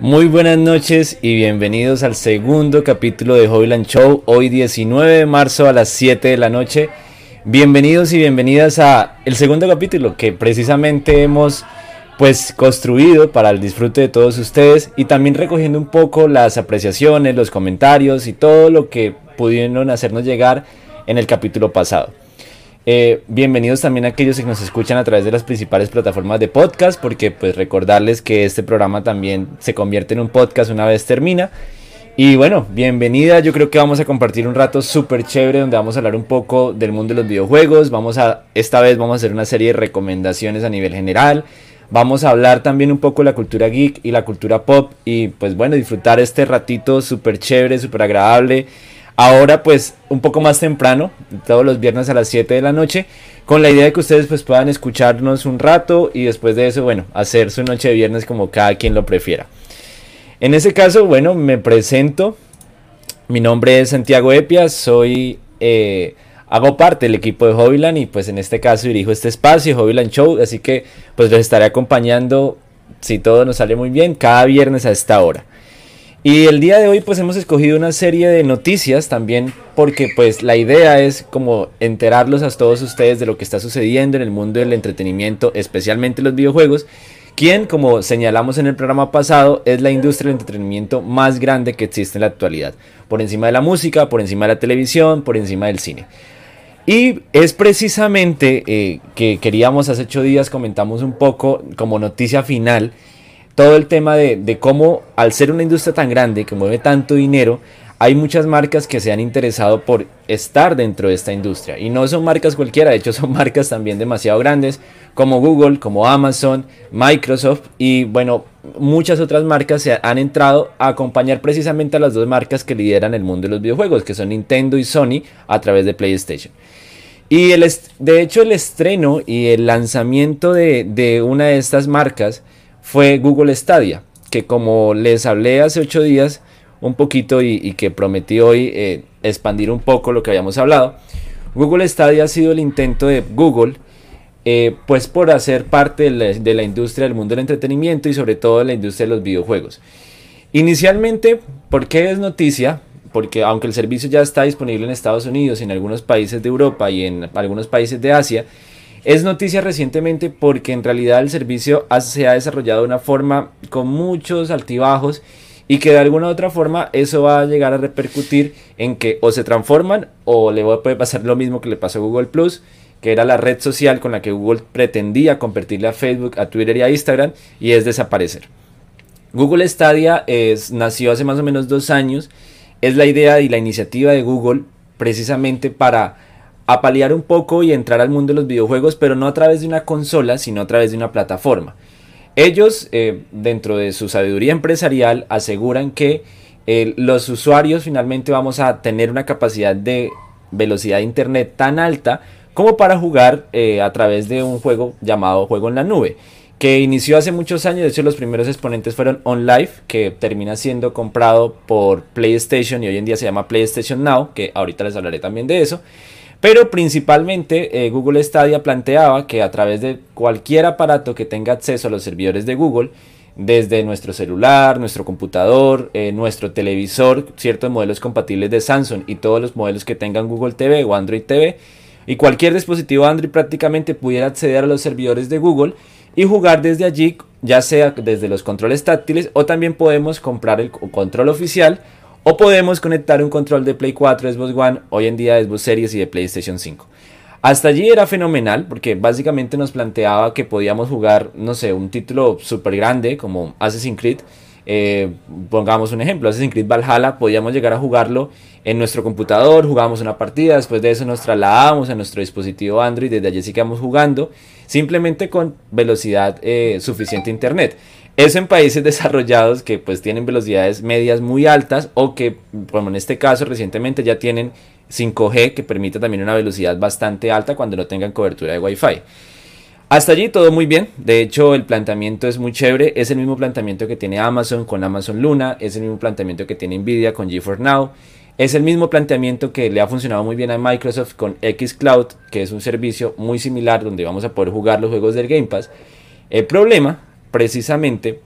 Muy buenas noches y bienvenidos al segundo capítulo de Hobbyland Show, hoy 19 de marzo a las 7 de la noche. Bienvenidos y bienvenidas a el segundo capítulo que precisamente hemos pues construido para el disfrute de todos ustedes y también recogiendo un poco las apreciaciones, los comentarios y todo lo que pudieron hacernos llegar en el capítulo pasado. Eh, bienvenidos también a aquellos que nos escuchan a través de las principales plataformas de podcast, porque pues recordarles que este programa también se convierte en un podcast una vez termina. Y bueno, bienvenida, yo creo que vamos a compartir un rato súper chévere donde vamos a hablar un poco del mundo de los videojuegos, vamos a, esta vez vamos a hacer una serie de recomendaciones a nivel general, vamos a hablar también un poco de la cultura geek y la cultura pop y pues bueno, disfrutar este ratito súper chévere, súper agradable Ahora pues un poco más temprano, todos los viernes a las 7 de la noche, con la idea de que ustedes pues puedan escucharnos un rato y después de eso, bueno, hacer su noche de viernes como cada quien lo prefiera. En ese caso, bueno, me presento. Mi nombre es Santiago Epia, soy... Eh, hago parte del equipo de Hobbyland y pues en este caso dirijo este espacio, Hobbyland Show, así que pues los estaré acompañando, si todo nos sale muy bien, cada viernes a esta hora. Y el día de hoy pues hemos escogido una serie de noticias también porque pues la idea es como enterarlos a todos ustedes de lo que está sucediendo en el mundo del entretenimiento, especialmente los videojuegos, quien como señalamos en el programa pasado es la industria del entretenimiento más grande que existe en la actualidad, por encima de la música, por encima de la televisión, por encima del cine. Y es precisamente eh, que queríamos hace ocho días comentamos un poco como noticia final todo el tema de, cómo al ser una industria tan grande que mueve tanto dinero, hay muchas marcas que se han interesado por estar dentro de esta industria. Y no son marcas cualquiera, de hecho son marcas también demasiado grandes, como Google, como Amazon, Microsoft y bueno, muchas otras marcas se han entrado a acompañar precisamente a las dos marcas que lideran el mundo de los videojuegos, que son Nintendo y Sony a través de PlayStation. Y el de hecho el estreno y el lanzamiento de, de una de estas marcas, fue Google Stadia, que como les hablé hace ocho días un poquito y, que prometí hoy eh, expandir un poco lo que habíamos hablado, Google Stadia ha sido el intento de Google eh, pues por hacer parte de la, de la, industria del mundo del entretenimiento y sobre todo de la industria de los videojuegos. Inicialmente, ¿por qué es noticia? Porque aunque el servicio ya está disponible en Estados Unidos, en algunos países de Europa y en algunos países de Asia, es noticia recientemente porque en realidad el servicio se ha desarrollado de una forma con muchos altibajos y que de alguna u otra forma eso va a llegar a repercutir en que o se transforman o le puede pasar lo mismo que le pasó a Google Plus, que era la red social con la que Google pretendía convertirle a Facebook, a Twitter y a Instagram y es desaparecer. Google Stadia es, nació hace más o menos dos años, es la idea y la iniciativa de Google precisamente para a paliar un poco y entrar al mundo de los videojuegos, pero no a través de una consola, sino a través de una plataforma. Ellos, eh, dentro de su sabiduría empresarial, aseguran que eh, los usuarios finalmente vamos a tener una capacidad de velocidad de internet tan alta como para jugar eh, a través de un juego llamado Juego en la Nube, que inició hace muchos años, de hecho los primeros exponentes fueron OnLive, que termina siendo comprado por PlayStation y hoy en día se llama PlayStation Now, que ahorita les hablaré también de eso. Pero principalmente eh, Google Stadia planteaba que a través de cualquier aparato que tenga acceso a los servidores de Google, desde nuestro celular, nuestro computador, eh, nuestro televisor, ciertos modelos compatibles de Samsung y todos los modelos que tengan Google TV o Android TV, y cualquier dispositivo Android prácticamente pudiera acceder a los servidores de Google y jugar desde allí, ya sea desde los controles táctiles o también podemos comprar el control oficial o podemos conectar un control de Play 4, Xbox One, hoy en día Xbox Series y de PlayStation 5. Hasta allí era fenomenal porque básicamente nos planteaba que podíamos jugar, no sé, un título súper grande como Assassin's Creed. Eh, pongamos un ejemplo, Assassin's Creed Valhalla, podíamos llegar a jugarlo en nuestro computador, jugábamos una partida, después de eso nos trasladábamos a nuestro dispositivo Android, desde allí seguíamos jugando, simplemente con velocidad eh, suficiente internet. Eso en países desarrollados que pues tienen velocidades medias muy altas o que, como en este caso recientemente ya tienen 5G que permite también una velocidad bastante alta cuando no tengan cobertura de Wi-Fi. Hasta allí todo muy bien, de hecho el planteamiento es muy chévere, es el mismo planteamiento que tiene Amazon con Amazon Luna, es el mismo planteamiento que tiene Nvidia con GeForce Now, es el mismo planteamiento que le ha funcionado muy bien a Microsoft con Xcloud, que es un servicio muy similar donde vamos a poder jugar los juegos del Game Pass. El problema precisamente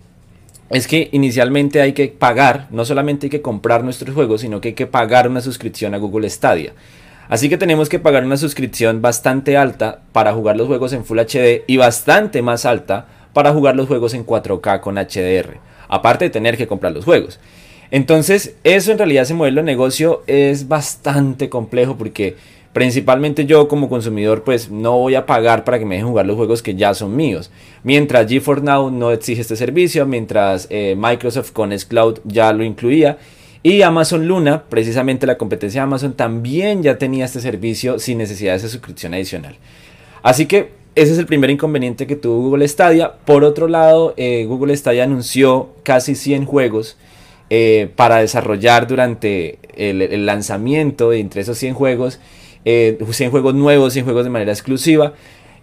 es que inicialmente hay que pagar, no solamente hay que comprar nuestros juegos, sino que hay que pagar una suscripción a Google Stadia. Así que tenemos que pagar una suscripción bastante alta para jugar los juegos en Full HD y bastante más alta para jugar los juegos en 4K con HDR, aparte de tener que comprar los juegos. Entonces, eso en realidad ese modelo de negocio es bastante complejo porque principalmente yo como consumidor pues no voy a pagar para que me dejen jugar los juegos que ya son míos. Mientras GeForce Now no exige este servicio, mientras eh, Microsoft con Cloud ya lo incluía y Amazon Luna, precisamente la competencia de Amazon, también ya tenía este servicio sin necesidad de esa suscripción adicional. Así que ese es el primer inconveniente que tuvo Google Stadia. Por otro lado, eh, Google Stadia anunció casi 100 juegos eh, para desarrollar durante el, lanzamiento entre esos 100 juegos. 100 eh, juegos nuevos, 100 juegos de manera exclusiva.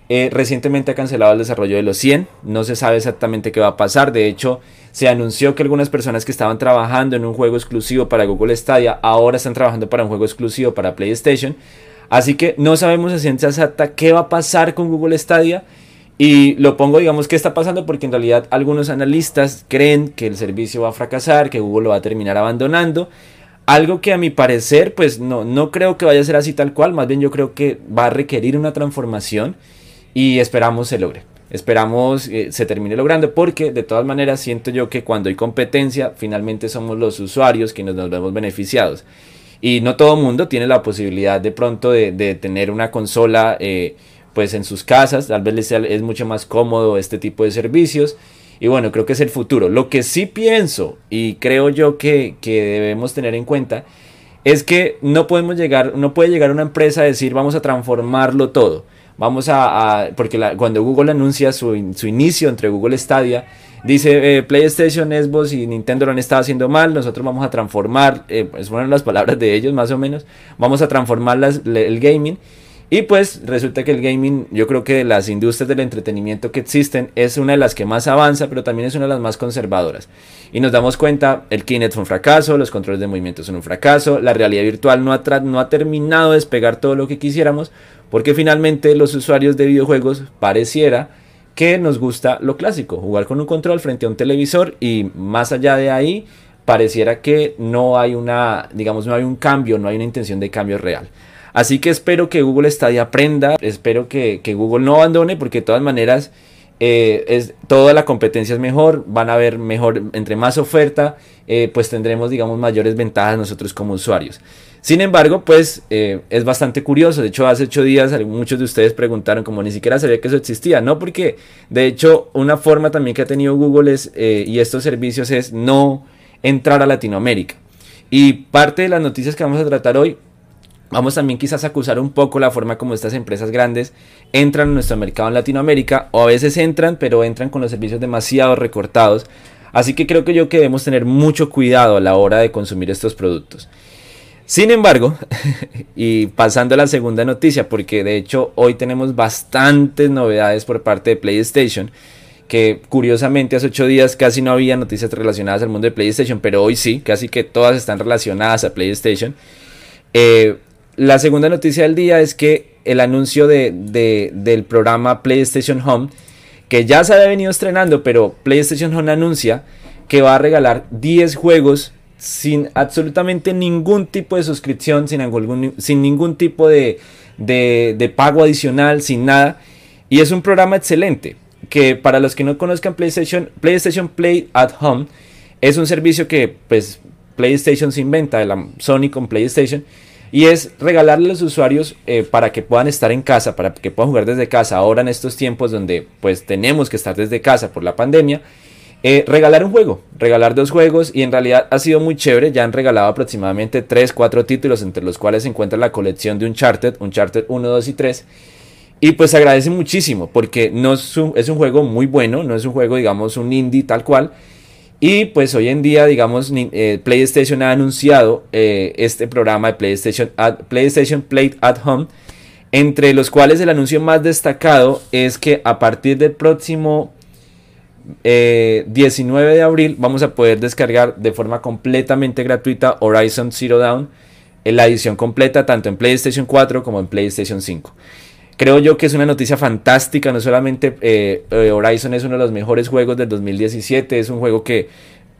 recientemente ha cancelado el desarrollo de los 100. No se sabe exactamente qué va a pasar. De hecho, se anunció que algunas personas que estaban trabajando en un juego exclusivo para Google Stadia ahora están trabajando para un juego exclusivo para PlayStation. Así que no sabemos a ciencia exacta qué va a pasar con Google Stadia. Y lo pongo, digamos, qué está pasando porque en realidad algunos analistas creen que el servicio va a fracasar, que Google lo va a terminar abandonando. Algo que a mi parecer, pues no, no creo que vaya a ser así tal cual, más bien yo creo que va a requerir una transformación y esperamos se logre. Esperamos eh, se termine logrando porque de todas maneras siento yo que cuando hay competencia finalmente somos los usuarios quienes nos vemos beneficiados. Y no todo mundo tiene la posibilidad de pronto de, tener una consola eh, pues en sus casas. Tal vez es mucho más cómodo este tipo de servicios. Y bueno, creo que es el futuro. Lo que sí pienso y creo yo que, que debemos tener en cuenta es que no podemos llegar, no puede llegar una empresa a decir vamos a transformarlo todo vamos a, porque cuando Google anuncia su, inicio entre Google Stadia, dice eh, PlayStation, Xbox y Nintendo lo han estado haciendo mal, nosotros vamos a transformar, eh, pues fueron las palabras de ellos más o menos, vamos a transformar el gaming. Y pues resulta que el gaming, yo creo que de las industrias del entretenimiento que existen, es una de las que más avanza, pero también es una de las más conservadoras. Y nos damos cuenta, el Kinect fue un fracaso, los controles de movimiento son un fracaso, la realidad virtual no ha, no ha terminado de despegar todo lo que quisiéramos, porque finalmente los usuarios de videojuegos pareciera que nos gusta lo clásico, jugar con un control frente a un televisor y más allá de ahí pareciera que no hay una, digamos, no hay un cambio, no hay una intención de cambio real. Así que espero que Google Stadia aprenda, espero que, Google no abandone porque de todas maneras eh, es, toda la competencia es mejor, van a haber mejor, entre más oferta, eh, pues tendremos digamos mayores ventajas nosotros como usuarios. Sin embargo, pues eh, es bastante curioso. De hecho, hace ocho días muchos de ustedes preguntaron como ni siquiera sabía que eso existía. No, porque de hecho una forma también que ha tenido Google es, y estos servicios es no entrar a Latinoamérica. Y parte de las noticias que vamos a tratar hoy Vamos también quizás a acusar un poco la forma como estas empresas grandes entran en nuestro mercado en Latinoamérica o a veces entran pero entran con los servicios demasiado recortados. Así que creo que yo que debemos tener mucho cuidado a la hora de consumir estos productos. Sin embargo, y pasando a la segunda noticia, porque de hecho hoy tenemos bastantes novedades por parte de PlayStation, que curiosamente hace ocho días casi no había noticias relacionadas al mundo de PlayStation, pero hoy sí, casi que todas están relacionadas a PlayStation. Eh, la segunda noticia del día es que el anuncio de, del programa PlayStation Home, que ya se había venido estrenando, pero PlayStation Home anuncia que va a regalar 10 juegos sin absolutamente ningún tipo de suscripción, sin, sin ningún tipo de, de, pago adicional, sin nada. Y es un programa excelente, que para los que no conozcan PlayStation, PlayStation Play at Home es un servicio que pues PlayStation se inventa, de la Sony con PlayStation y es regalarle a los usuarios eh, para que puedan estar en casa, para que puedan jugar desde casa, ahora en estos tiempos donde pues tenemos que estar desde casa por la pandemia, eh, regalar un juego, regalar dos juegos. Y en realidad ha sido muy chévere, ya han regalado aproximadamente 3, 4 títulos entre los cuales se encuentra la colección de Uncharted, Uncharted 1, 2 y 3. Y pues agradece muchísimo porque no es un, es un juego muy bueno, no es un juego digamos un indie tal cual, y pues hoy en día, digamos, eh, PlayStation ha anunciado eh, este programa de PlayStation, PlayStation Play at Home, entre los cuales el anuncio más destacado es que a partir del próximo 19 eh, de abril vamos a poder descargar de forma completamente gratuita Horizon Zero Dawn, en la edición completa tanto en PlayStation 4 como en PlayStation 5. Creo yo que es una noticia fantástica, no solamente eh, eh, Horizon es uno de los mejores juegos del 2017, es un juego que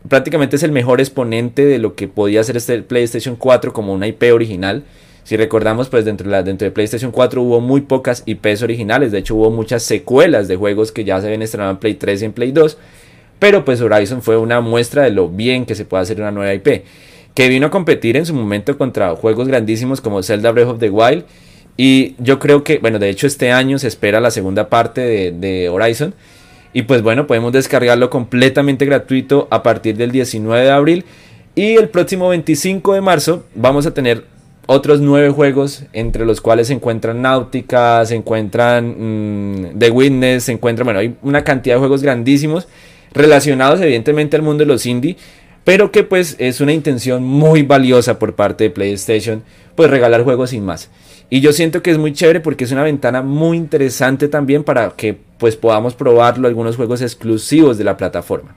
prácticamente es el mejor exponente de lo que podía ser este PlayStation 4 como una IP original. Si recordamos, pues dentro de, PlayStation 4 hubo muy pocas IPs originales, de hecho hubo muchas secuelas de juegos que ya se ven estrenados en Play 3 y en Play 2, pero pues Horizon fue una muestra de lo bien que se puede hacer una nueva IP, que vino a competir en su momento contra juegos grandísimos como Zelda Breath of the Wild y yo creo que, bueno, de hecho este año se espera la segunda parte de, Horizon. Y pues bueno, podemos descargarlo completamente gratuito a partir del 19 de abril. Y el próximo 25 de marzo vamos a tener otros nueve juegos, entre los cuales se encuentran Náutica, se encuentran mm, The Witness, se encuentran, bueno, hay una cantidad de juegos grandísimos relacionados evidentemente al mundo de los indie, pero que pues es una intención muy valiosa por parte de PlayStation, pues regalar juegos sin más. Y yo siento que es muy chévere porque es una ventana muy interesante también para que pues podamos probarlo algunos juegos exclusivos de la plataforma.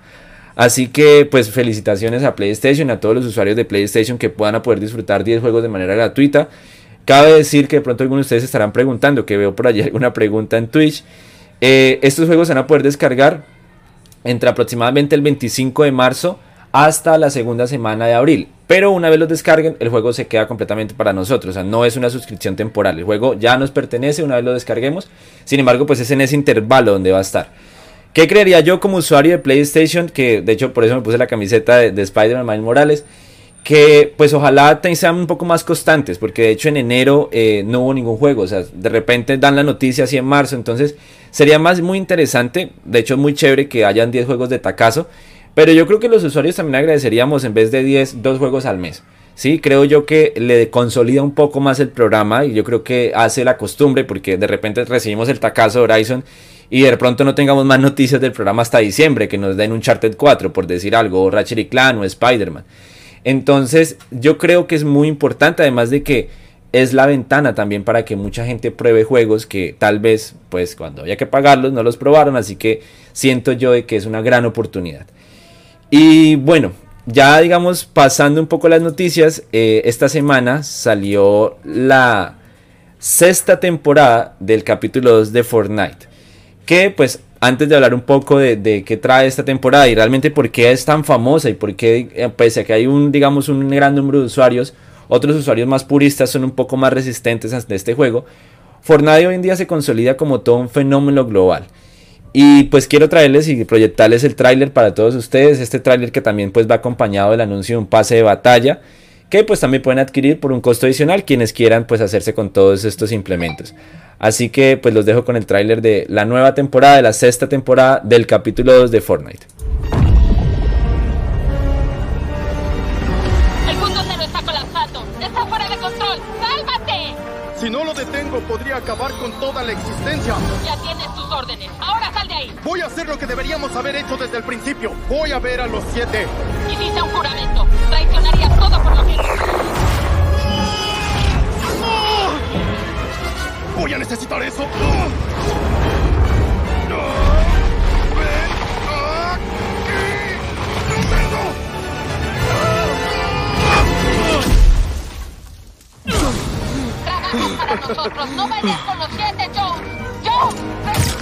Así que pues felicitaciones a PlayStation, a todos los usuarios de PlayStation que puedan poder disfrutar 10 juegos de manera gratuita. Cabe decir que de pronto algunos de ustedes estarán preguntando, que veo por allí alguna pregunta en Twitch. Eh, estos juegos se van a poder descargar entre aproximadamente el 25 de marzo hasta la segunda semana de abril. Pero una vez los descarguen, el juego se queda completamente para nosotros. O sea, no es una suscripción temporal. El juego ya nos pertenece una vez lo descarguemos. Sin embargo, pues es en ese intervalo donde va a estar. ¿Qué creería yo como usuario de PlayStation? Que de hecho por eso me puse la camiseta de, Spider-Man Miles Morales. Que pues ojalá sean un poco más constantes. Porque de hecho en enero eh, no hubo ningún juego. O sea, de repente dan la noticia así en marzo. Entonces sería más muy interesante. De hecho es muy chévere que hayan 10 juegos de tacazo pero yo creo que los usuarios también agradeceríamos en vez de 10, dos juegos al mes. Sí, creo yo que le consolida un poco más el programa y yo creo que hace la costumbre porque de repente recibimos el tacazo de Horizon y de pronto no tengamos más noticias del programa hasta diciembre, que nos den un Charted 4 por decir algo, o Ratchet y Clan o Spider-Man. Entonces yo creo que es muy importante además de que es la ventana también para que mucha gente pruebe juegos que tal vez pues cuando haya que pagarlos no los probaron, así que siento yo de que es una gran oportunidad. Y bueno, ya digamos pasando un poco las noticias, eh, esta semana salió la sexta temporada del capítulo 2 de Fortnite. Que pues antes de hablar un poco de, qué trae esta temporada y realmente por qué es tan famosa y por qué, eh, pese a que hay un, digamos, un gran número de usuarios, otros usuarios más puristas son un poco más resistentes a este juego, Fortnite hoy en día se consolida como todo un fenómeno global. Y pues quiero traerles y proyectarles el tráiler para todos ustedes. Este tráiler que también pues va acompañado del anuncio de un pase de batalla. Que pues también pueden adquirir por un costo adicional quienes quieran pues hacerse con todos estos implementos. Así que pues los dejo con el tráiler de la nueva temporada, de la sexta temporada del capítulo 2 de Fortnite. El mundo se está colapsando. Está fuera de control. ¡Sálvate! Si no lo detengo, podría acabar con toda la existencia. Ya tienes tus órdenes. Voy a hacer lo que deberíamos haber hecho desde el principio. Voy a ver a los siete. Hiciste un juramento. Traicionarías todo por lo que... Voy a necesitar eso. para nosotros. No vayas con los siete, Joe. Joe.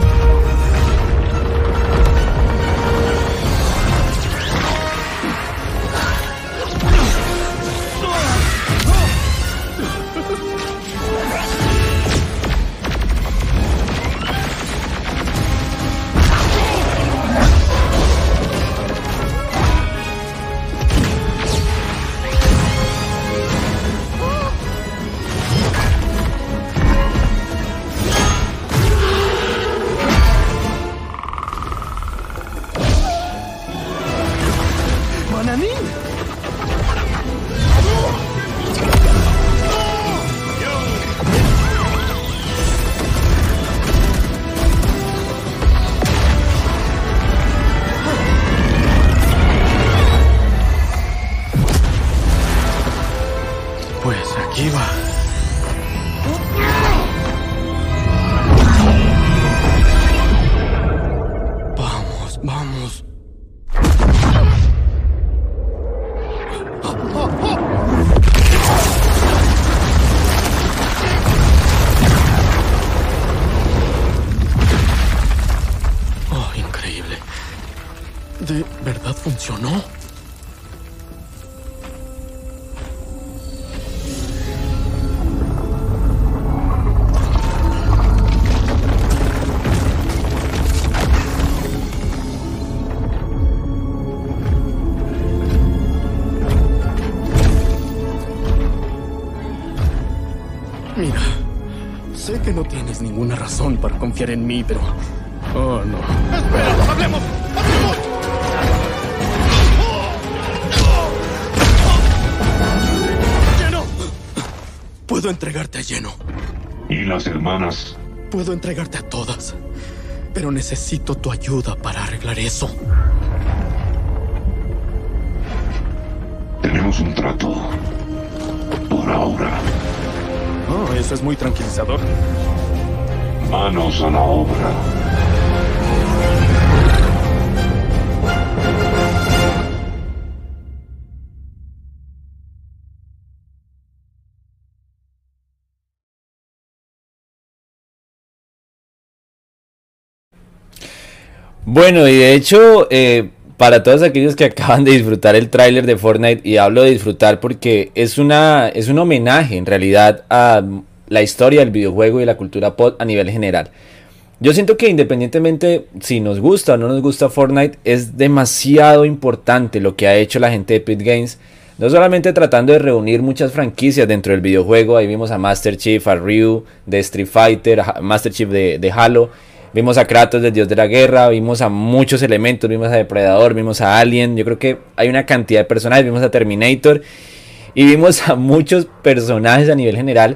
confiar en mí, pero... Oh, no. ¡Espera! ¡Hablemos! ¡Hablemos! ¡Lleno! Puedo entregarte a lleno. ¿Y las hermanas? Puedo entregarte a todas. Pero necesito tu ayuda para arreglar eso. Tenemos un trato. Por ahora. Oh, eso es muy tranquilizador. Manos a la obra. Bueno, y de hecho, eh, para todos aquellos que acaban de disfrutar el tráiler de Fortnite, y hablo de disfrutar porque es, una, es un homenaje en realidad a la historia del videojuego y la cultura pop a nivel general. Yo siento que independientemente si nos gusta o no nos gusta Fortnite, es demasiado importante lo que ha hecho la gente de Pit Games. No solamente tratando de reunir muchas franquicias dentro del videojuego, ahí vimos a Master Chief, a Ryu de Street Fighter, a Master Chief de, de Halo, Vimos a Kratos del Dios de la Guerra, vimos a muchos elementos, vimos a Depredador, vimos a Alien, yo creo que hay una cantidad de personajes, vimos a Terminator. Y vimos a muchos personajes a nivel general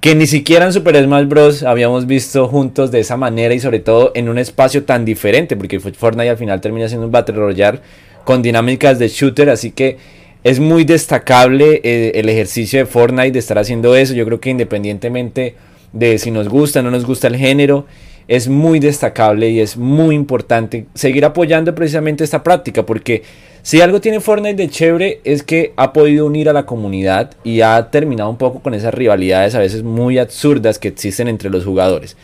que ni siquiera en Super Smash Bros. habíamos visto juntos de esa manera y sobre todo en un espacio tan diferente, porque Fortnite al final termina siendo un Battle Royale con dinámicas de shooter, así que es muy destacable eh, el ejercicio de Fortnite de estar haciendo eso, yo creo que independientemente de si nos gusta o no nos gusta el género, es muy destacable y es muy importante seguir apoyando precisamente esta práctica porque si algo tiene Fortnite de chévere es que ha podido unir a la comunidad y ha terminado un poco con esas rivalidades a veces muy absurdas que existen entre los jugadores.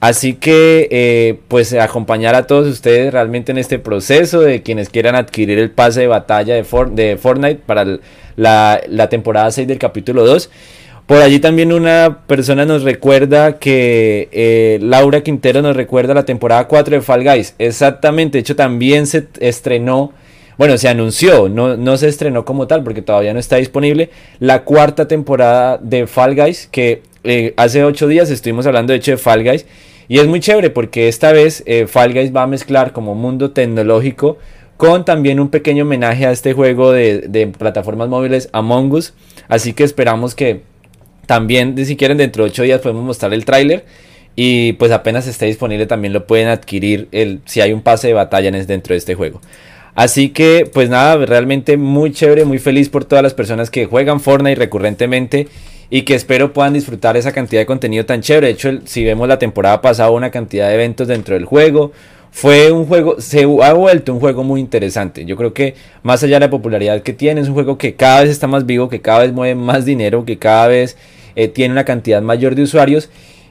Así que eh, pues acompañar a todos ustedes realmente en este proceso de quienes quieran adquirir el pase de batalla de, Fortnite para la, la temporada 6 del capítulo 2 por allí también una persona nos recuerda que eh, Laura Quintero nos recuerda la temporada 4 de Fall Guys. Exactamente, de hecho también se estrenó, bueno, se anunció, no, no se estrenó como tal porque todavía no está disponible, la cuarta temporada de Fall Guys, que eh, hace 8 días estuvimos hablando de hecho de Fall Guys. Y es muy chévere porque esta vez eh, Fall Guys va a mezclar como mundo tecnológico con también un pequeño homenaje a este juego de, plataformas móviles Among Us. Así que esperamos que también, si quieren, dentro de 8 días podemos mostrar el tráiler. Y pues apenas esté disponible también lo pueden adquirir el, si hay un pase de batalla dentro de este juego. Así que pues nada, realmente muy chévere, muy feliz por todas las personas que juegan Fortnite recurrentemente y que espero puedan disfrutar esa cantidad de contenido tan chévere. De hecho, si vemos la temporada pasada una cantidad de eventos dentro del juego, fue un juego, se ha vuelto un juego muy interesante. Yo creo que más allá de la popularidad que tiene, es un juego que cada vez está más vivo, que cada vez mueve más dinero, que cada vez eh, tiene una cantidad mayor de usuarios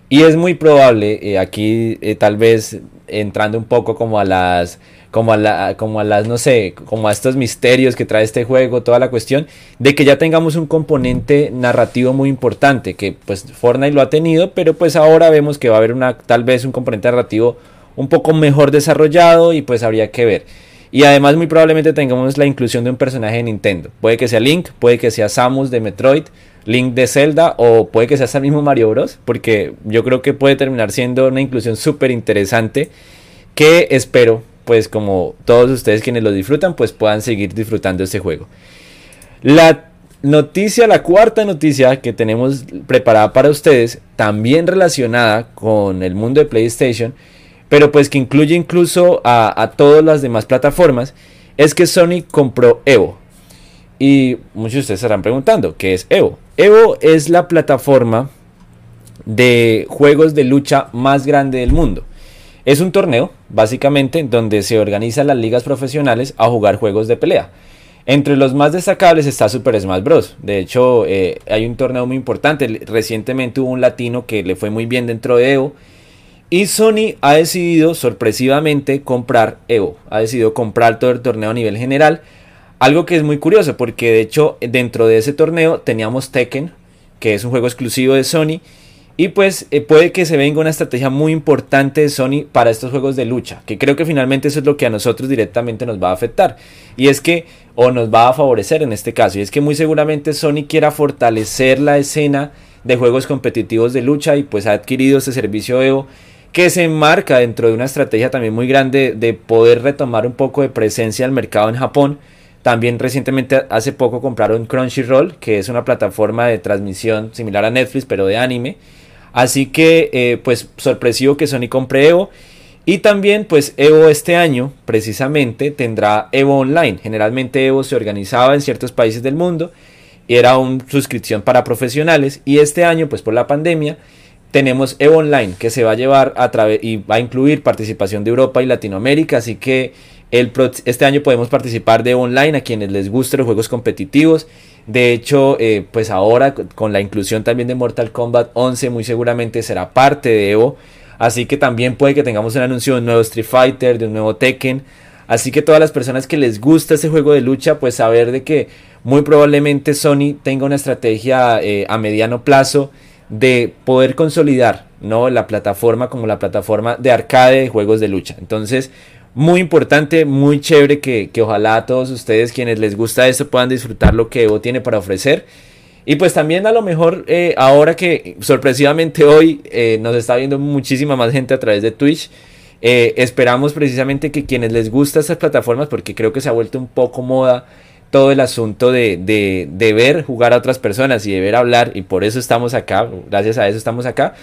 y es muy probable, eh, aquí eh, tal vez entrando un poco como a las como a, la, como a las, no sé, como a estos misterios que trae este juego, toda la cuestión, de que ya tengamos un componente narrativo muy importante, que pues Fortnite lo ha tenido, pero pues ahora vemos que va a haber una, tal vez un componente narrativo un poco mejor desarrollado y pues habría que ver. Y además muy probablemente tengamos la inclusión de un personaje de Nintendo. Puede que sea Link, puede que sea Samus de Metroid, Link de Zelda o puede que sea hasta el mismo Mario Bros. Porque yo creo que puede terminar siendo una inclusión súper interesante que espero pues como todos ustedes quienes lo disfrutan pues puedan seguir disfrutando este juego. La noticia, la cuarta noticia que tenemos preparada para ustedes, también relacionada con el mundo de PlayStation, pero pues que incluye incluso a, a todas las demás plataformas, es que Sony compró Evo. Y muchos de ustedes estarán preguntando, ¿qué es Evo? Evo es la plataforma de juegos de lucha más grande del mundo. Es un torneo, básicamente, donde se organizan las ligas profesionales a jugar juegos de pelea. Entre los más destacables está Super Smash Bros. De hecho, eh, hay un torneo muy importante. Recientemente hubo un latino que le fue muy bien dentro de Evo. Y Sony ha decidido sorpresivamente comprar Evo. Ha decidido comprar todo el torneo a nivel general algo que es muy curioso porque de hecho dentro de ese torneo teníamos Tekken, que es un juego exclusivo de Sony. Y pues eh, puede que se venga una estrategia muy importante de Sony para estos juegos de lucha, que creo que finalmente eso es lo que a nosotros directamente nos va a afectar. Y es que, o nos va a favorecer en este caso, y es que muy seguramente Sony quiera fortalecer la escena de juegos competitivos de lucha y pues ha adquirido este servicio Evo que se enmarca dentro de una estrategia también muy grande de poder retomar un poco de presencia al mercado en Japón. También recientemente hace poco compraron Crunchyroll, que es una plataforma de transmisión similar a Netflix, pero de anime. Así que, eh, pues sorpresivo que Sony compre Evo. Y también, pues Evo este año, precisamente, tendrá Evo Online. Generalmente Evo se organizaba en ciertos países del mundo y era una suscripción para profesionales. Y este año, pues por la pandemia, tenemos Evo Online que se va a llevar a través y va a incluir participación de Europa y Latinoamérica, así que este año podemos participar de Evo Online a quienes les gusten los juegos competitivos. De hecho, eh, pues ahora con la inclusión también de Mortal Kombat 11 muy seguramente será parte de Evo. Así que también puede que tengamos un anuncio de un nuevo Street Fighter, de un nuevo Tekken. Así que todas las personas que les gusta ese juego de lucha, pues saber de que muy probablemente Sony tenga una estrategia eh, a mediano plazo de poder consolidar ¿no? la plataforma como la plataforma de arcade de juegos de lucha. Entonces, muy importante, muy chévere que, ojalá a todos ustedes quienes les gusta esto puedan disfrutar lo que Evo tiene para ofrecer. Y pues también a lo mejor eh, ahora que sorpresivamente hoy eh, nos está viendo muchísima más gente a través de Twitch, eh, esperamos precisamente que quienes les gusta estas plataformas, porque creo que se ha vuelto un poco moda todo el asunto de, de, ver jugar a otras personas y de ver hablar, y por eso estamos acá, gracias a eso estamos acá.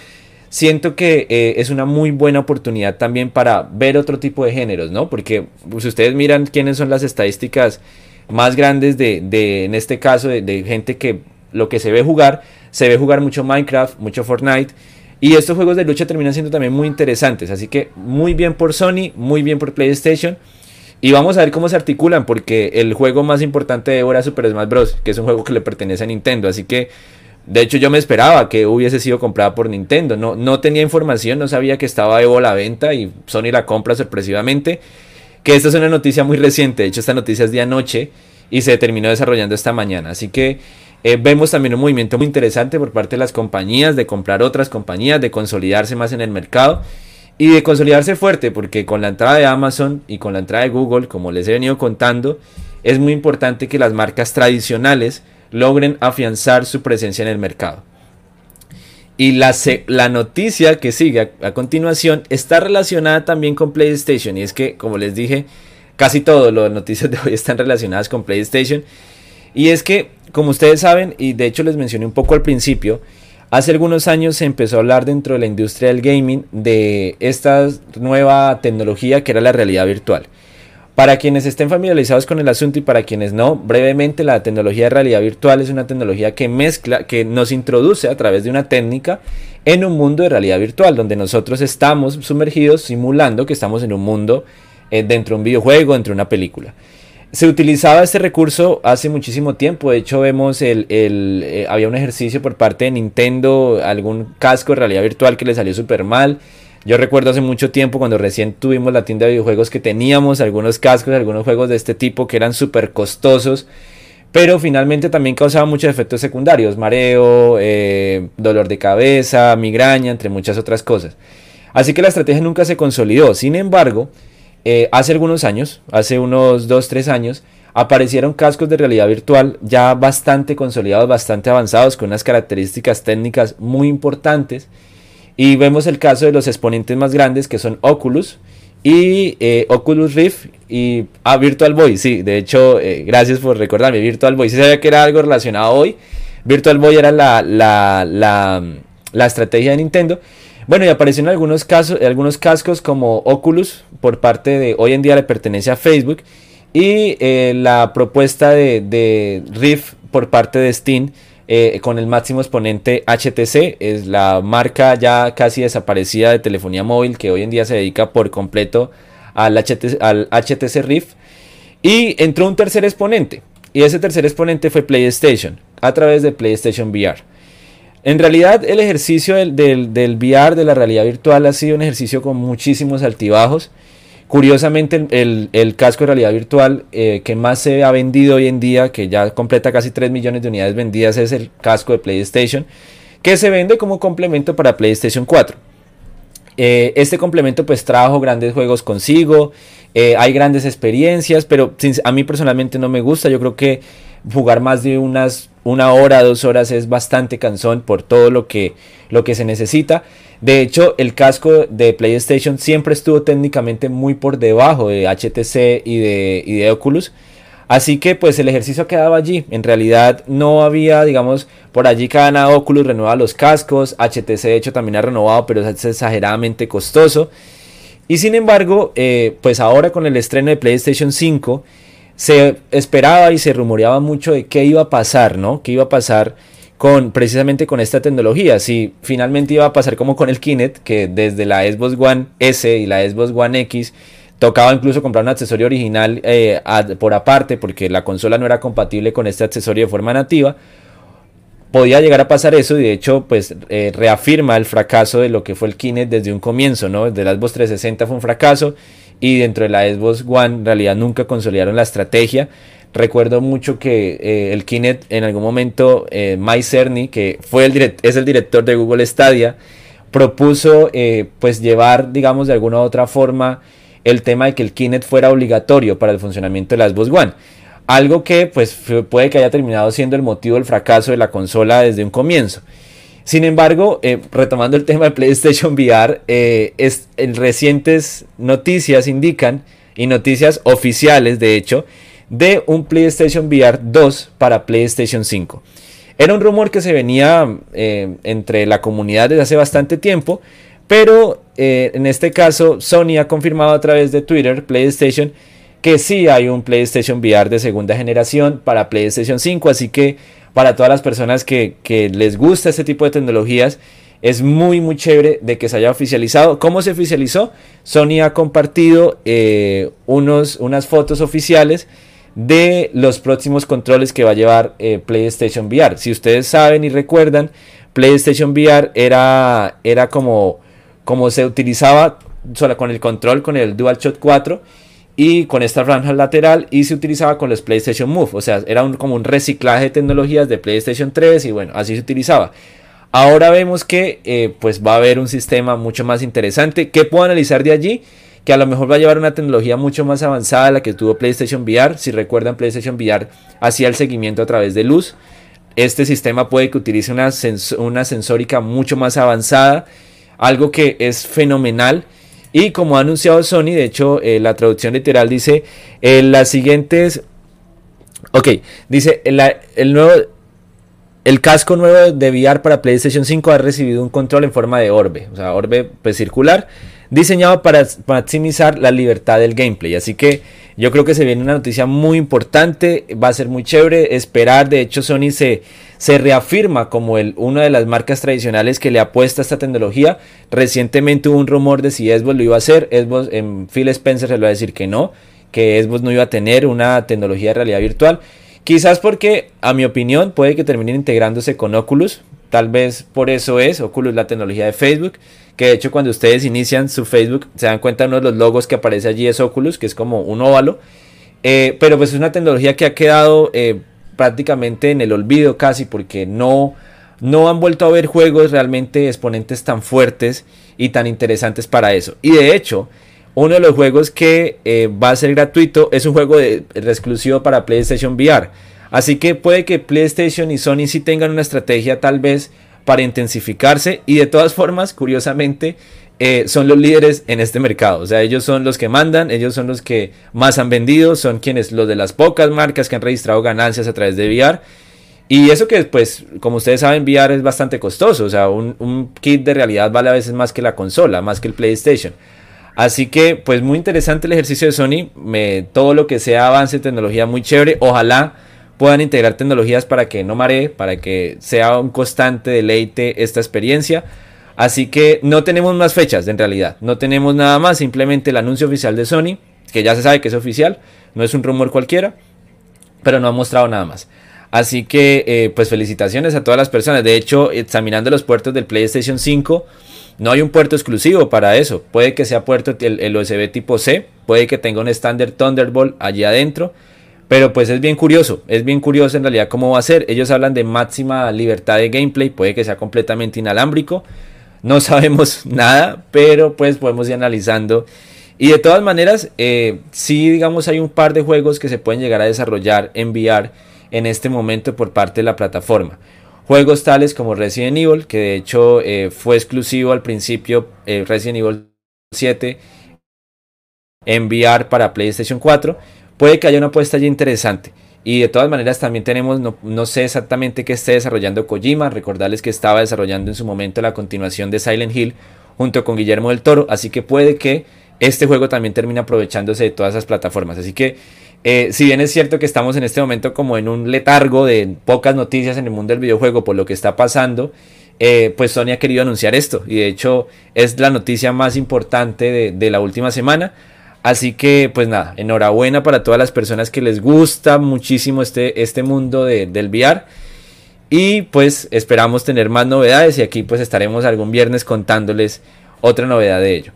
Siento que eh, es una muy buena oportunidad también para ver otro tipo de géneros, ¿no? Porque pues, si ustedes miran quiénes son las estadísticas más grandes de, de en este caso, de, gente que lo que se ve jugar, se ve jugar mucho Minecraft, mucho Fortnite. Y estos juegos de lucha terminan siendo también muy interesantes. Así que muy bien por Sony, muy bien por PlayStation. Y vamos a ver cómo se articulan, porque el juego más importante de Evo era Super Smash Bros., que es un juego que le pertenece a Nintendo. Así que, de hecho, yo me esperaba que hubiese sido comprada por Nintendo. No, no tenía información, no sabía que estaba Evo a la venta y Sony la compra sorpresivamente. Que esta es una noticia muy reciente, de hecho, esta noticia es de anoche y se terminó desarrollando esta mañana. Así que eh, vemos también un movimiento muy interesante por parte de las compañías de comprar otras compañías, de consolidarse más en el mercado y de consolidarse fuerte, porque con la entrada de Amazon y con la entrada de Google, como les he venido contando, es muy importante que las marcas tradicionales logren afianzar su presencia en el mercado. Y la, la noticia que sigue a, continuación está relacionada también con PlayStation. Y es que, como les dije, casi todas las noticias de hoy están relacionadas con PlayStation. Y es que, como ustedes saben, y de hecho les mencioné un poco al principio, Hace algunos años se empezó a hablar dentro de la industria del gaming de esta nueva tecnología que era la realidad virtual. Para quienes estén familiarizados con el asunto y para quienes no, brevemente la tecnología de realidad virtual es una tecnología que mezcla, que nos introduce a través de una técnica en un mundo de realidad virtual, donde nosotros estamos sumergidos simulando que estamos en un mundo eh, dentro de un videojuego, dentro de una película. Se utilizaba este recurso hace muchísimo tiempo. De hecho, vemos el, eh, había un ejercicio por parte de Nintendo, algún casco de realidad virtual que le salió súper mal. Yo recuerdo hace mucho tiempo cuando recién tuvimos la tienda de videojuegos que teníamos algunos cascos, algunos juegos de este tipo que eran súper costosos, pero finalmente también causaban muchos efectos secundarios, mareo, eh, dolor de cabeza, migraña, entre muchas otras cosas. Así que la estrategia nunca se consolidó. Sin embargo, eh, hace algunos años, hace unos 2-3 años, aparecieron cascos de realidad virtual ya bastante consolidados, bastante avanzados, con unas características técnicas muy importantes. Y vemos el caso de los exponentes más grandes que son Oculus y eh, Oculus Rift y ah, Virtual Boy. Sí, de hecho, eh, gracias por recordarme. Virtual Boy, sí sabía que era algo relacionado hoy. Virtual Boy era la, la, la, la estrategia de Nintendo. Bueno, y aparecieron algunos casos, algunos cascos como Oculus por parte de hoy en día le pertenece a Facebook y eh, la propuesta de, Rift por parte de Steam eh, con el máximo exponente HTC es la marca ya casi desaparecida de telefonía móvil que hoy en día se dedica por completo al HTC, al HTC Rift y entró un tercer exponente y ese tercer exponente fue PlayStation a través de PlayStation VR. En realidad el ejercicio del, del, VR, de la realidad virtual, ha sido un ejercicio con muchísimos altibajos. Curiosamente, el, casco de realidad virtual eh, que más se ha vendido hoy en día, que ya completa casi 3 millones de unidades vendidas, es el casco de PlayStation, que se vende como complemento para PlayStation 4. Eh, este complemento pues trajo grandes juegos consigo, eh, hay grandes experiencias, pero a mí personalmente no me gusta, yo creo que jugar más de unas una hora, dos horas es bastante cansón por todo lo que, lo que se necesita. De hecho, el casco de PlayStation siempre estuvo técnicamente muy por debajo de HTC y de, Oculus. Así que pues el ejercicio quedaba allí. En realidad no había, digamos, por allí cada Oculus renueva los cascos. HTC de hecho también ha renovado, pero es exageradamente costoso. Y sin embargo, eh, pues ahora con el estreno de PlayStation 5 se esperaba y se rumoreaba mucho de qué iba a pasar, ¿no? ¿Qué iba a pasar con precisamente con esta tecnología? Si finalmente iba a pasar como con el Kinect, que desde la Xbox One S y la Xbox One X tocaba incluso comprar un accesorio original eh, por aparte porque la consola no era compatible con este accesorio de forma nativa. Podía llegar a pasar eso y de hecho pues eh, reafirma el fracaso de lo que fue el Kinect desde un comienzo, ¿no? Desde la Xbox 360 fue un fracaso y dentro de la Xbox One en realidad nunca consolidaron la estrategia. Recuerdo mucho que eh, el Kinect en algún momento, eh, Mike Cerny, que fue el es el director de Google Stadia, propuso eh, pues llevar, digamos, de alguna u otra forma el tema de que el Kinect fuera obligatorio para el funcionamiento de la Xbox One. Algo que pues puede que haya terminado siendo el motivo del fracaso de la consola desde un comienzo. Sin embargo, eh, retomando el tema de PlayStation VR, es, recientes noticias indican, y noticias oficiales de hecho, de un PlayStation VR 2 para PlayStation 5. Era un rumor que se venía eh, entre la comunidad desde hace bastante tiempo, pero en este caso Sony ha confirmado a través de Twitter, PlayStation, que sí hay un PlayStation VR de segunda generación para PlayStation 5, así que para todas las personas que, les gusta este tipo de tecnologías. Es muy, muy chévere de que se haya oficializado. ¿Cómo se oficializó? Sony ha compartido eh, unos, unas fotos oficiales de los próximos controles que va a llevar eh, PlayStation VR. Si ustedes saben y recuerdan, PlayStation VR era, era como, como se utilizaba solo con el control, con el DualShock 4 y con esta franja lateral y se utilizaba con los PlayStation Move, o sea, era un, como un reciclaje de tecnologías de PlayStation 3 y bueno, así se utilizaba. Ahora vemos que eh, pues va a haber un sistema mucho más interesante. ¿Qué puedo analizar de allí? Que a lo mejor va a llevar una tecnología mucho más avanzada a la que tuvo PlayStation VR. Si recuerdan, PlayStation VR hacía el seguimiento a través de luz. Este sistema puede que utilice una, una sensórica mucho más avanzada, algo que es fenomenal y como ha anunciado Sony, de hecho, eh, la traducción literal dice, eh, las siguientes... Ok, dice, el nuevo... El casco nuevo de VR para PlayStation 5 ha recibido un control en forma de orbe, o sea, orbe pues, circular, diseñado para maximizar la libertad del gameplay. Así que yo creo que se viene una noticia muy importante, va a ser muy chévere esperar. De hecho, Sony se, se reafirma como el, una de las marcas tradicionales que le apuesta a esta tecnología. Recientemente hubo un rumor de si Xbox lo iba a hacer. Xbox, en Phil Spencer se lo va a decir que no, que Xbox no iba a tener una tecnología de realidad virtual. Quizás porque, a mi opinión, puede que terminen integrándose con Oculus. Tal vez por eso es Oculus la tecnología de Facebook. Que de hecho cuando ustedes inician su Facebook se dan cuenta uno de los logos que aparece allí es Oculus, que es como un óvalo. Eh, pero pues es una tecnología que ha quedado eh, prácticamente en el olvido casi porque no, no han vuelto a ver juegos realmente exponentes tan fuertes y tan interesantes para eso. Y de hecho, uno de los juegos que eh, va a ser gratuito es un juego de, exclusivo para PlayStation VR. Así que puede que PlayStation y Sony sí tengan una estrategia tal vez para intensificarse y de todas formas, curiosamente, eh, son los líderes en este mercado. O sea, ellos son los que mandan, ellos son los que más han vendido, son quienes, los de las pocas marcas que han registrado ganancias a través de VR. Y eso que, pues, como ustedes saben, VR es bastante costoso. O sea, un, kit de realidad vale a veces más que la consola, más que el PlayStation. Así que, pues, muy interesante el ejercicio de Sony. Me, todo lo que sea avance en tecnología, muy chévere. Ojalá puedan integrar tecnologías para que no maree, para que sea un constante deleite esta experiencia. Así que no tenemos más fechas en realidad, no tenemos nada más, simplemente el anuncio oficial de Sony, que ya se sabe que es oficial, no es un rumor cualquiera, pero no ha mostrado nada más. Así que eh, pues felicitaciones a todas las personas. De hecho, examinando los puertos del PlayStation 5, no hay un puerto exclusivo para eso. Puede que sea puerto el, USB tipo C, puede que tenga un estándar Thunderbolt allí adentro. Pero pues es bien curioso, es bien curioso en realidad cómo va a ser. Ellos hablan de máxima libertad de gameplay, puede que sea completamente inalámbrico. No sabemos nada, pero pues podemos ir analizando. Y de todas maneras, eh, sí, digamos, hay un par de juegos que se pueden llegar a desarrollar en VR en este momento por parte de la plataforma. Juegos tales como Resident Evil, que de hecho eh, fue exclusivo al principio, eh, Resident Evil 7, enviar para PlayStation 4, puede que haya una apuesta ya interesante. Y de todas maneras también tenemos, no, sé exactamente qué esté desarrollando Kojima, recordarles que estaba desarrollando en su momento la continuación de Silent Hill junto con Guillermo del Toro, así que puede que este juego también termine aprovechándose de todas esas plataformas. Así que eh, si bien es cierto que estamos en este momento como en un letargo de pocas noticias en el mundo del videojuego por lo que está pasando, eh, pues Sony ha querido anunciar esto y de hecho es la noticia más importante de, la última semana. Así que pues nada, enhorabuena para todas las personas que les gusta muchísimo este, este mundo del VR. Y pues esperamos tener más novedades y aquí pues estaremos algún viernes contándoles otra novedad de ello.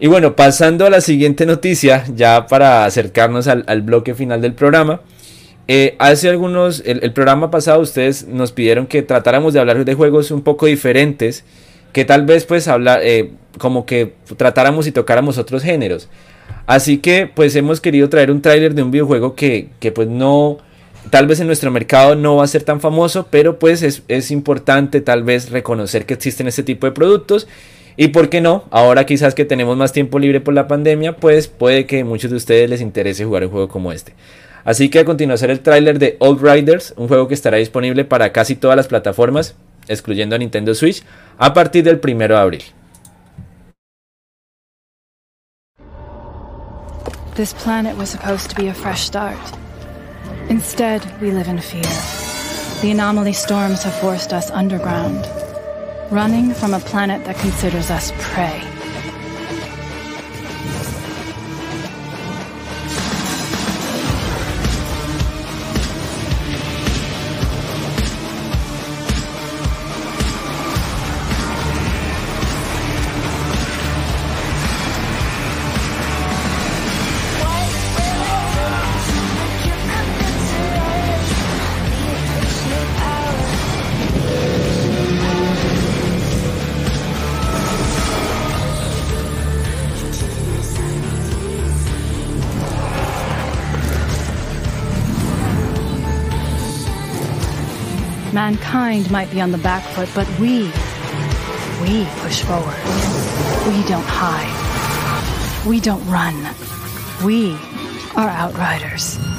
Y bueno, pasando a la siguiente noticia, ya para acercarnos al, bloque final del programa. Eh, hace algunos, el, programa pasado ustedes nos pidieron que tratáramos de hablar de juegos un poco diferentes, que tal vez pues hablar, eh, como que tratáramos y tocáramos otros géneros. Así que pues hemos querido traer un tráiler de un videojuego que, que, pues no, tal vez en nuestro mercado no va a ser tan famoso, pero pues es, es importante tal vez reconocer que existen este tipo de productos y por qué no, ahora quizás que tenemos más tiempo libre por la pandemia, pues puede que a muchos de ustedes les interese jugar un juego como este. Así que a continuación el tráiler de Outriders, un juego que estará disponible para casi todas las plataformas, excluyendo Nintendo Switch, a partir del 1 de abril. This planet was supposed to be a fresh start. Instead, we live in fear. The anomaly storms have forced us underground. running from a planet that considers us prey. Mankind might be on the back foot, but we, we push forward. We don't hide. We don't run. We are outriders.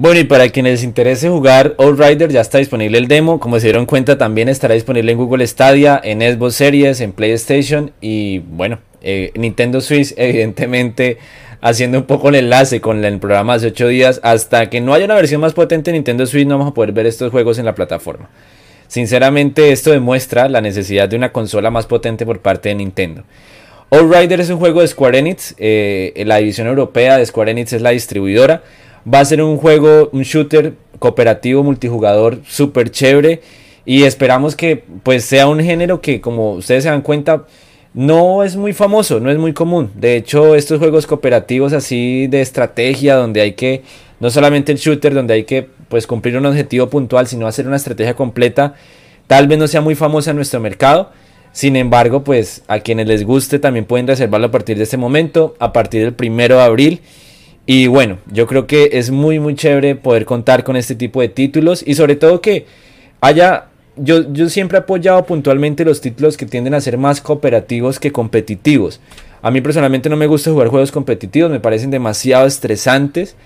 Bueno, y para quienes les interese jugar Rider ya está disponible el demo. Como se dieron cuenta, también estará disponible en Google Stadia, en Xbox Series, en PlayStation y bueno, eh, Nintendo Switch, evidentemente haciendo un poco el enlace con el programa hace 8 días. Hasta que no haya una versión más potente de Nintendo Switch, no vamos a poder ver estos juegos en la plataforma. Sinceramente, esto demuestra la necesidad de una consola más potente por parte de Nintendo. Rider es un juego de Square Enix, eh, la división europea de Square Enix es la distribuidora. Va a ser un juego, un shooter cooperativo multijugador súper chévere y esperamos que pues sea un género que como ustedes se dan cuenta no es muy famoso, no es muy común. De hecho, estos juegos cooperativos así de estrategia donde hay que no solamente el shooter donde hay que pues cumplir un objetivo puntual, sino hacer una estrategia completa, tal vez no sea muy famosa en nuestro mercado. Sin embargo, pues a quienes les guste también pueden reservarlo a partir de este momento, a partir del primero de abril. Y bueno, yo creo que es muy muy chévere poder contar con este tipo de títulos y sobre todo que haya, yo, yo siempre he apoyado puntualmente los títulos que tienden a ser más cooperativos que competitivos. A mí personalmente no me gusta jugar juegos competitivos, me parecen demasiado estresantes.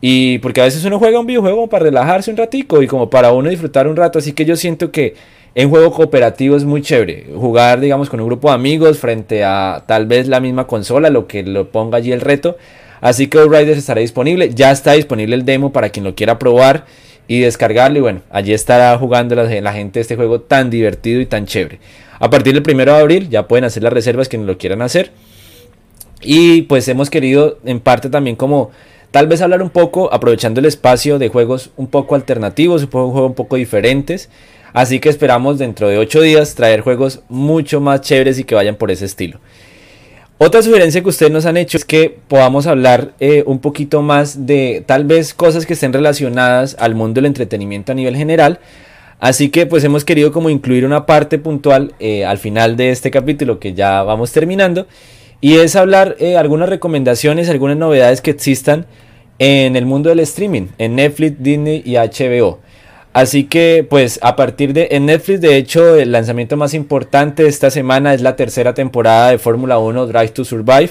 Y porque a veces uno juega un videojuego para relajarse un ratico y como para uno disfrutar un rato. Así que yo siento que en juego cooperativo es muy chévere. Jugar, digamos, con un grupo de amigos frente a tal vez la misma consola, lo que lo ponga allí el reto. Así que Riders estará disponible. Ya está disponible el demo para quien lo quiera probar y descargarlo. Y bueno, allí estará jugando la, gente este juego tan divertido y tan chévere. A partir del 1 de abril ya pueden hacer las reservas quienes lo quieran hacer. Y pues hemos querido en parte también como tal vez hablar un poco, aprovechando el espacio de juegos un poco alternativos, un juego un poco diferentes. Así que esperamos dentro de 8 días traer juegos mucho más chéveres y que vayan por ese estilo. Otra sugerencia que ustedes nos han hecho es que podamos hablar eh, un poquito más de tal vez cosas que estén relacionadas al mundo del entretenimiento a nivel general. Así que pues hemos querido como incluir una parte puntual eh, al final de este capítulo que ya vamos terminando. Y es hablar eh, algunas recomendaciones, algunas novedades que existan en el mundo del streaming, en Netflix, Disney y HBO. Así que pues a partir de en Netflix de hecho el lanzamiento más importante de esta semana es la tercera temporada de Fórmula 1 Drive to Survive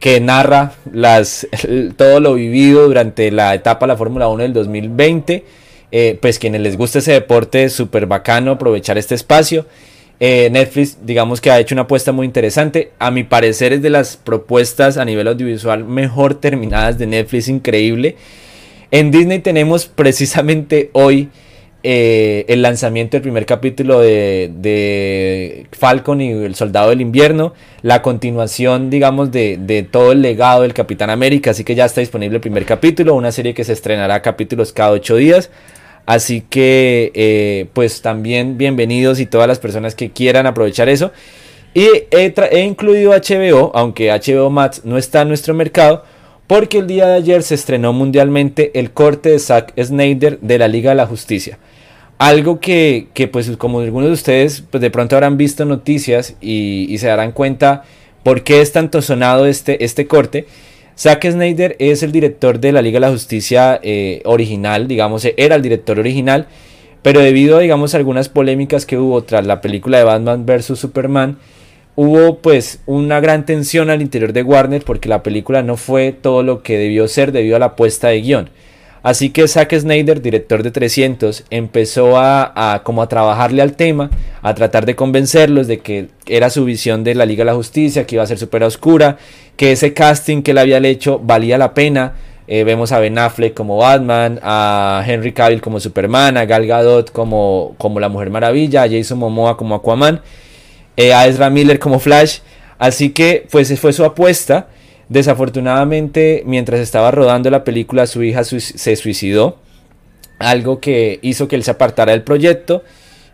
que narra las, todo lo vivido durante la etapa de la Fórmula 1 del 2020. Eh, pues quienes les gusta ese deporte, súper bacano aprovechar este espacio. Eh, Netflix, digamos que ha hecho una apuesta muy interesante. A mi parecer es de las propuestas a nivel audiovisual mejor terminadas de Netflix, increíble. En Disney tenemos precisamente hoy eh, el lanzamiento del primer capítulo de, Falcon y el Soldado del Invierno, la continuación, digamos, de, todo el legado del Capitán América, así que ya está disponible el primer capítulo, una serie que se estrenará capítulos cada ocho días. Así que, eh, pues también bienvenidos y todas las personas que quieran aprovechar eso. Y he, incluido HBO, aunque HBO Max no está en nuestro mercado, porque el día de ayer se estrenó mundialmente el corte de Zack Snyder de la Liga de la Justicia. Algo que, pues como algunos de ustedes pues de pronto habrán visto noticias y, se darán cuenta por qué es tanto sonado este, este corte. Zack Snyder es el director de la Liga de la Justicia eh, original, digamos, era el director original, pero debido a, digamos, algunas polémicas que hubo tras la película de Batman vs. Superman, hubo pues una gran tensión al interior de Warner porque la película no fue todo lo que debió ser debido a la puesta de guion. Así que Zack Snyder, director de 300, empezó a, como a trabajarle al tema, a tratar de convencerlos de que era su visión de la Liga de la Justicia, que iba a ser súper oscura, que ese casting que le había hecho valía la pena. Eh, vemos a Ben Affleck como Batman, a Henry Cavill como Superman, a Gal Gadot como, como la Mujer Maravilla, a Jason Momoa como Aquaman, eh, a Ezra Miller como Flash. Así que pues fue su apuesta Desafortunadamente, mientras estaba rodando la película, su hija se suicidó, algo que hizo que él se apartara del proyecto.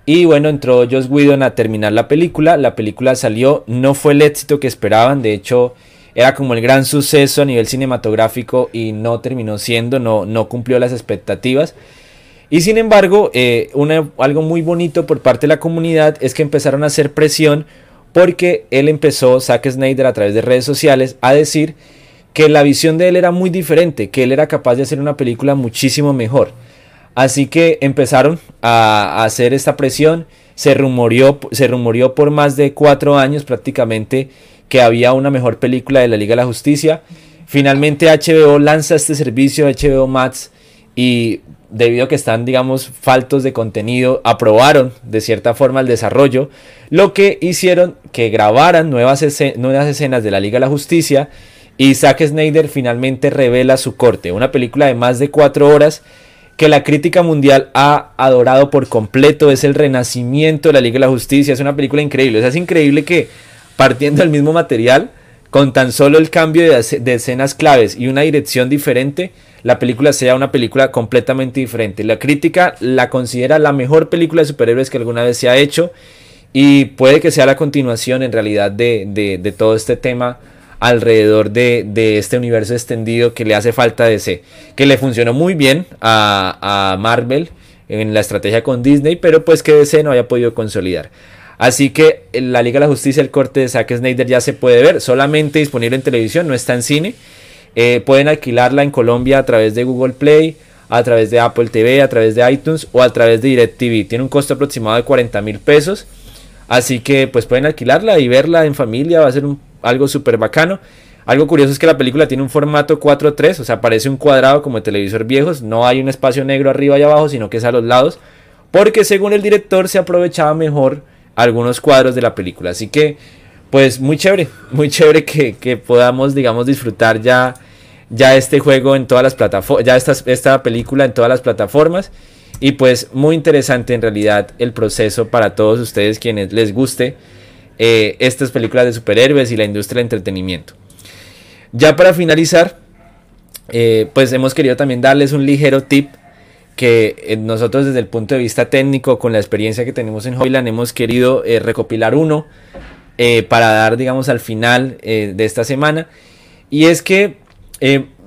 Y bueno, entró Joss Whedon a terminar la película. La película salió, no fue el éxito que esperaban, de hecho, era como el gran suceso a nivel cinematográfico y no terminó siendo, no, no cumplió las expectativas. Y sin embargo, eh, algo muy bonito por parte de la comunidad es que empezaron a hacer presión porque él empezó, Zack Snyder, a través de redes sociales, a decir que la visión de él era muy diferente, que él era capaz de hacer una película muchísimo mejor. Así que empezaron a, hacer esta presión, se rumoreó, se rumoreó por más de cuatro años prácticamente que había una mejor película de la Liga de la Justicia. Finalmente HBO lanza este servicio, HBO Max, y debido a que están, digamos, faltos de contenido, aprobaron de cierta forma el desarrollo, lo que hicieron que grabaran nuevas, escenas de la Liga de la Justicia y Zack Snyder finalmente revela su corte, una película de más de cuatro horas que la crítica mundial ha adorado por completo, es el renacimiento de la Liga de la Justicia, es una película increíble, es increíble que partiendo del mismo material, con tan solo el cambio de, escenas claves y una dirección diferente, la película sea una película completamente diferente. La crítica la considera la mejor película de superhéroes que alguna vez se ha hecho y puede que sea la continuación en realidad de, todo este tema alrededor de, este universo extendido que le hace falta DC, que le funcionó muy bien a, a Marvel en la estrategia con Disney, pero pues que DC no haya podido consolidar. Así que la Liga de la Justicia, el corte de Zack Snyder ya se puede ver, solamente disponible en televisión, no está en cine. Eh, pueden alquilarla en Colombia a través de Google Play, a través de Apple TV, a través de iTunes o a través de DirecTV. Tiene un costo aproximado de 40 mil pesos. Así que pues pueden alquilarla y verla en familia, va a ser algo súper bacano. Algo curioso es que la película tiene un formato 4.3, o sea, parece un cuadrado como de televisor viejos. No hay un espacio negro arriba y abajo, sino que es a los lados. Porque según el director se aprovechaba mejor algunos cuadros de la película. Así que, pues muy chévere, muy chévere que, podamos, digamos, disfrutar ya, ya este juego en todas las plataformas, ya esta, esta película en todas las plataformas. Y pues muy interesante en realidad el proceso para todos ustedes quienes les guste eh, estas películas de superhéroes y la industria del entretenimiento. Ya para finalizar, eh, pues hemos querido también darles un ligero tip que eh, nosotros desde el punto de vista técnico, con la experiencia que tenemos en Hoyland, hemos querido eh, recopilar uno para dar, digamos, al final de esta semana. Y es que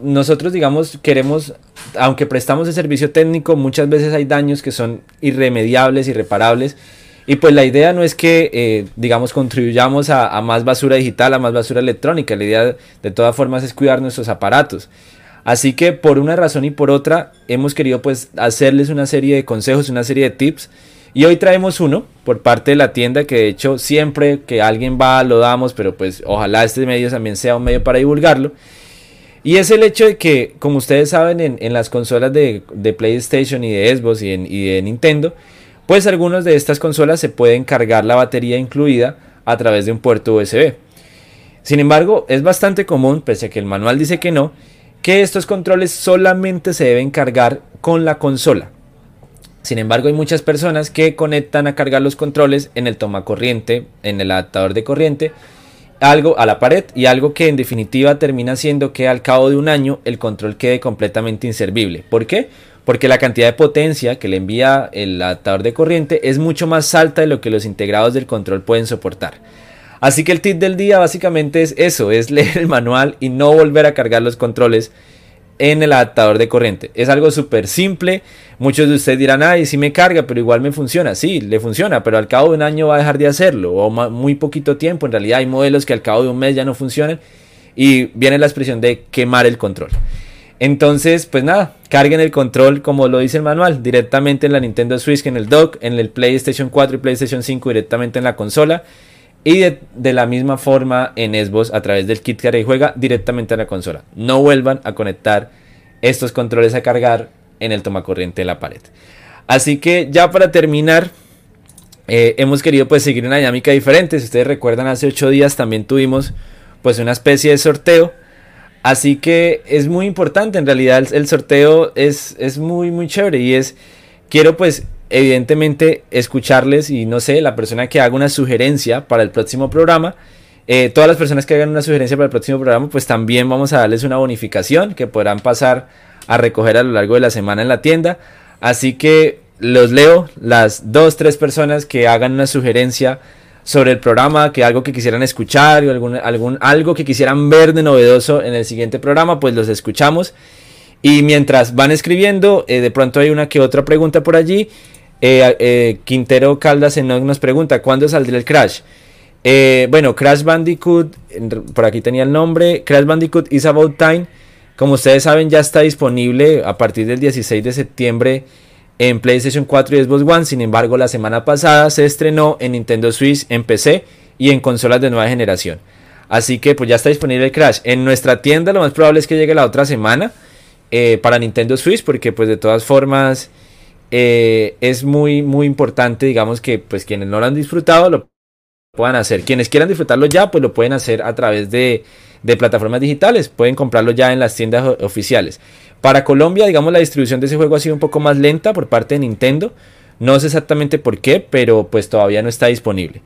nosotros, digamos, queremos, aunque prestamos el servicio técnico, muchas veces hay daños que son irremediables, irreparables. Y pues la idea no es que, digamos, contribuyamos a, a, más basura digital, a más basura electrónica. La idea de todas formas es cuidar nuestros aparatos. Así que por una razón y por otra hemos querido pues hacerles una serie de consejos, una serie de tips. Y hoy traemos uno por parte de la tienda que de hecho siempre que alguien va lo damos, pero pues ojalá este medio también sea un medio para divulgarlo. Y es el hecho de que, como ustedes saben, en, las consolas de, PlayStation y de Xbox y, y de Nintendo, pues algunas de estas consolas se pueden cargar la batería incluida a través de un puerto USB. Sin embargo, es bastante común, pese a que el manual dice que no, que estos controles solamente se deben cargar con la consola. Sin embargo, hay muchas personas que conectan a cargar los controles en el toma corriente, en el adaptador de corriente, algo a la pared y algo que en definitiva termina siendo que al cabo de un año el control quede completamente inservible. ¿Por qué? Porque la cantidad de potencia que le envía el adaptador de corriente es mucho más alta de lo que los integrados del control pueden soportar. Así que el tip del día básicamente es eso, es leer el manual y no volver a cargar los controles en el adaptador de corriente. Es algo súper simple. Muchos de ustedes dirán, ay, sí me carga, pero igual me funciona. Sí, le funciona, pero al cabo de un año va a dejar de hacerlo. O muy poquito tiempo. En realidad hay modelos que al cabo de un mes ya no funcionan. Y viene la expresión de quemar el control. Entonces, pues nada, carguen el control como lo dice el manual, directamente en la Nintendo Switch, en el dock, en el PlayStation 4 y PlayStation 5 directamente en la consola y de, la misma forma en Xbox a través del kit que juega directamente a la consola. No vuelvan a conectar estos controles a cargar en el tomacorriente de la pared. Así que ya para terminar, eh, hemos querido pues seguir una dinámica diferente. Si ustedes recuerdan, hace 8 días también tuvimos pues una especie de sorteo. Así que es muy importante, en realidad el, el sorteo es, es muy muy chévere y es, quiero pues evidentemente escucharles y no sé, la persona que haga una sugerencia para el próximo programa, eh, todas las personas que hagan una sugerencia para el próximo programa, pues también vamos a darles una bonificación que podrán pasar a recoger a lo largo de la semana en la tienda. Así que los leo, las dos, tres personas que hagan una sugerencia sobre el programa, que algo que quisieran escuchar o algún, algún, algo que quisieran ver de novedoso en el siguiente programa, pues los escuchamos. Y mientras van escribiendo, eh, de pronto hay una que otra pregunta por allí eh, eh, Quintero Caldas nos pregunta, ¿cuándo saldrá el Crash? Eh, bueno, Crash Bandicoot, por aquí tenía el nombre, Crash Bandicoot is About Time, como ustedes saben ya está disponible a partir del 16 de septiembre en PlayStation 4 y Xbox One, sin embargo la semana pasada se estrenó en Nintendo Switch, en PC y en consolas de nueva generación. Así que pues ya está disponible el Crash. En nuestra tienda lo más probable es que llegue la otra semana para Nintendo Switch porque pues de todas formas... Eh, es muy, muy importante, digamos que pues quienes no lo han disfrutado lo puedan hacer. Quienes quieran disfrutarlo ya, pues lo pueden hacer a través de, plataformas digitales. Pueden comprarlo ya en las tiendas oficiales. Para Colombia, digamos, la distribución de ese juego ha sido un poco más lenta por parte de Nintendo. No sé exactamente por qué, pero pues todavía no está disponible.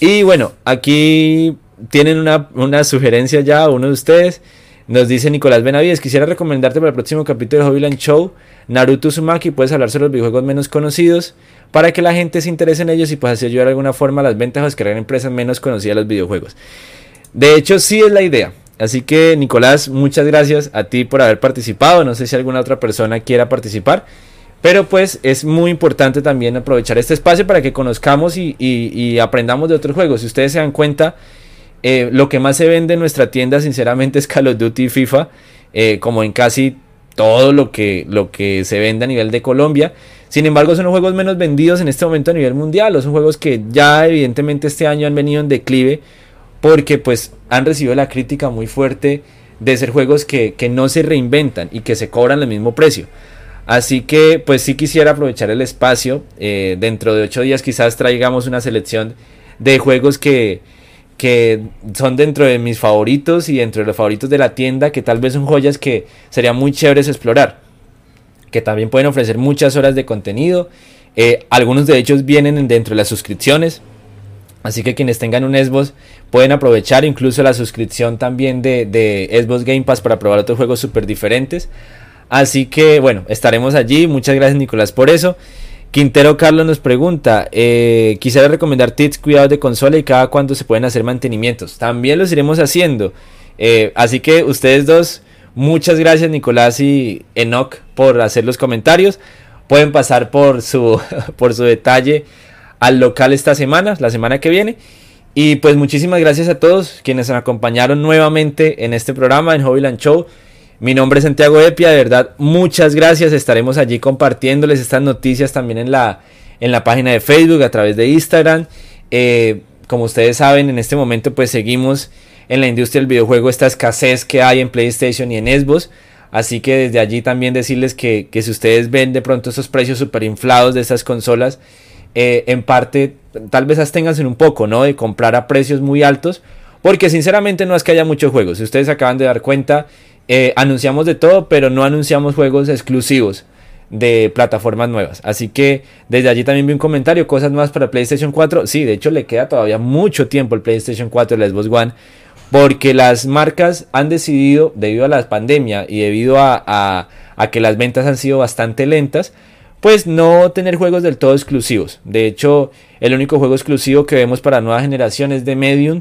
Y bueno, aquí tienen una, una sugerencia ya, uno de ustedes. Nos dice Nicolás Benavides, quisiera recomendarte para el próximo capítulo de Hobbyland Show Naruto Uzumaki, puedes hablar sobre los videojuegos menos conocidos para que la gente se interese en ellos y así ayudar de alguna forma a las ventas o crear empresas menos conocidas de los videojuegos. De hecho, sí es la idea. Así que Nicolás, muchas gracias a ti por haber participado. No sé si alguna otra persona quiera participar. Pero pues es muy importante también aprovechar este espacio para que conozcamos y, aprendamos de otros juegos. Si ustedes se dan cuenta, eh, lo que más se vende en nuestra tienda sinceramente es Call of Duty y FIFA. Eh, como en casi todo lo que, lo que se vende a nivel de Colombia. Sin embargo, son los juegos menos vendidos en este momento a nivel mundial. son juegos que ya evidentemente este año han venido en declive porque pues han recibido la crítica muy fuerte de ser juegos que, no se reinventan y que se cobran el mismo precio. Así que pues sí quisiera aprovechar el espacio. Eh, dentro de ocho días quizás traigamos una selección de juegos que, que son dentro de mis favoritos y dentro de los favoritos de la tienda, que tal vez son joyas que sería muy chéveres explorar, que también pueden ofrecer muchas horas de contenido. Eh, algunos de ellos vienen dentro de las suscripciones. Así que quienes tengan un Xbox pueden aprovechar incluso la suscripción también de, de Xbox Game Pass para probar otros juegos súper diferentes. Así que bueno, estaremos allí. Muchas gracias Nicolás por eso. Quintero Carlos nos pregunta, eh, quisiera recomendar tips, cuidados de consola y cada cuándo se pueden hacer mantenimientos. También los iremos haciendo. Eh, así que ustedes dos, muchas gracias Nicolás y Enoch por hacer los comentarios. Pueden pasar por su, por su detalle al local esta semana, la semana que viene. Y pues muchísimas gracias a todos quienes nos acompañaron nuevamente en este programa en Hobbyland Show. Mi nombre es Santiago Epia, de verdad muchas gracias. Estaremos allí compartiéndoles estas noticias también en la, en la página de Facebook, a través de Instagram. Eh, como ustedes saben, en este momento pues seguimos en la industria del videojuego esta escasez que hay en PlayStation y en Xbox. Así que desde allí también decirles que, que si ustedes ven de pronto esos precios super inflados de estas consolas, eh, en parte tal vez absténganse un poco, ¿no? De comprar a precios muy altos, porque sinceramente no es que haya muchos juegos. Si ustedes acaban de dar cuenta, eh, anunciamos de todo, pero no anunciamos juegos exclusivos de plataformas nuevas. Así que desde allí también vi un comentario, cosas nuevas para PlayStation 4. Sí, de hecho le queda todavía mucho tiempo el PlayStation 4 y el Xbox One. Porque las marcas han decidido, debido a la pandemia y debido a que las ventas han sido bastante lentas, pues no tener juegos del todo exclusivos. De hecho, el único juego exclusivo que vemos para nueva generación es de Medium,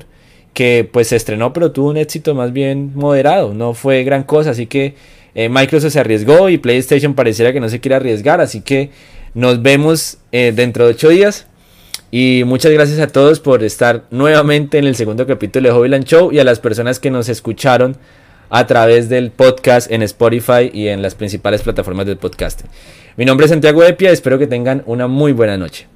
que pues se estrenó pero tuvo un éxito más bien moderado, no fue gran cosa, así que eh, Microsoft se arriesgó y PlayStation pareciera que no se quiere arriesgar, así que nos vemos eh, dentro de ocho días. Y muchas gracias a todos por estar nuevamente en el segundo capítulo de Hobbyland Show y a las personas que nos escucharon a través del podcast en Spotify y en las principales plataformas del podcast. Mi nombre es Santiago Epia, espero que tengan una muy buena noche.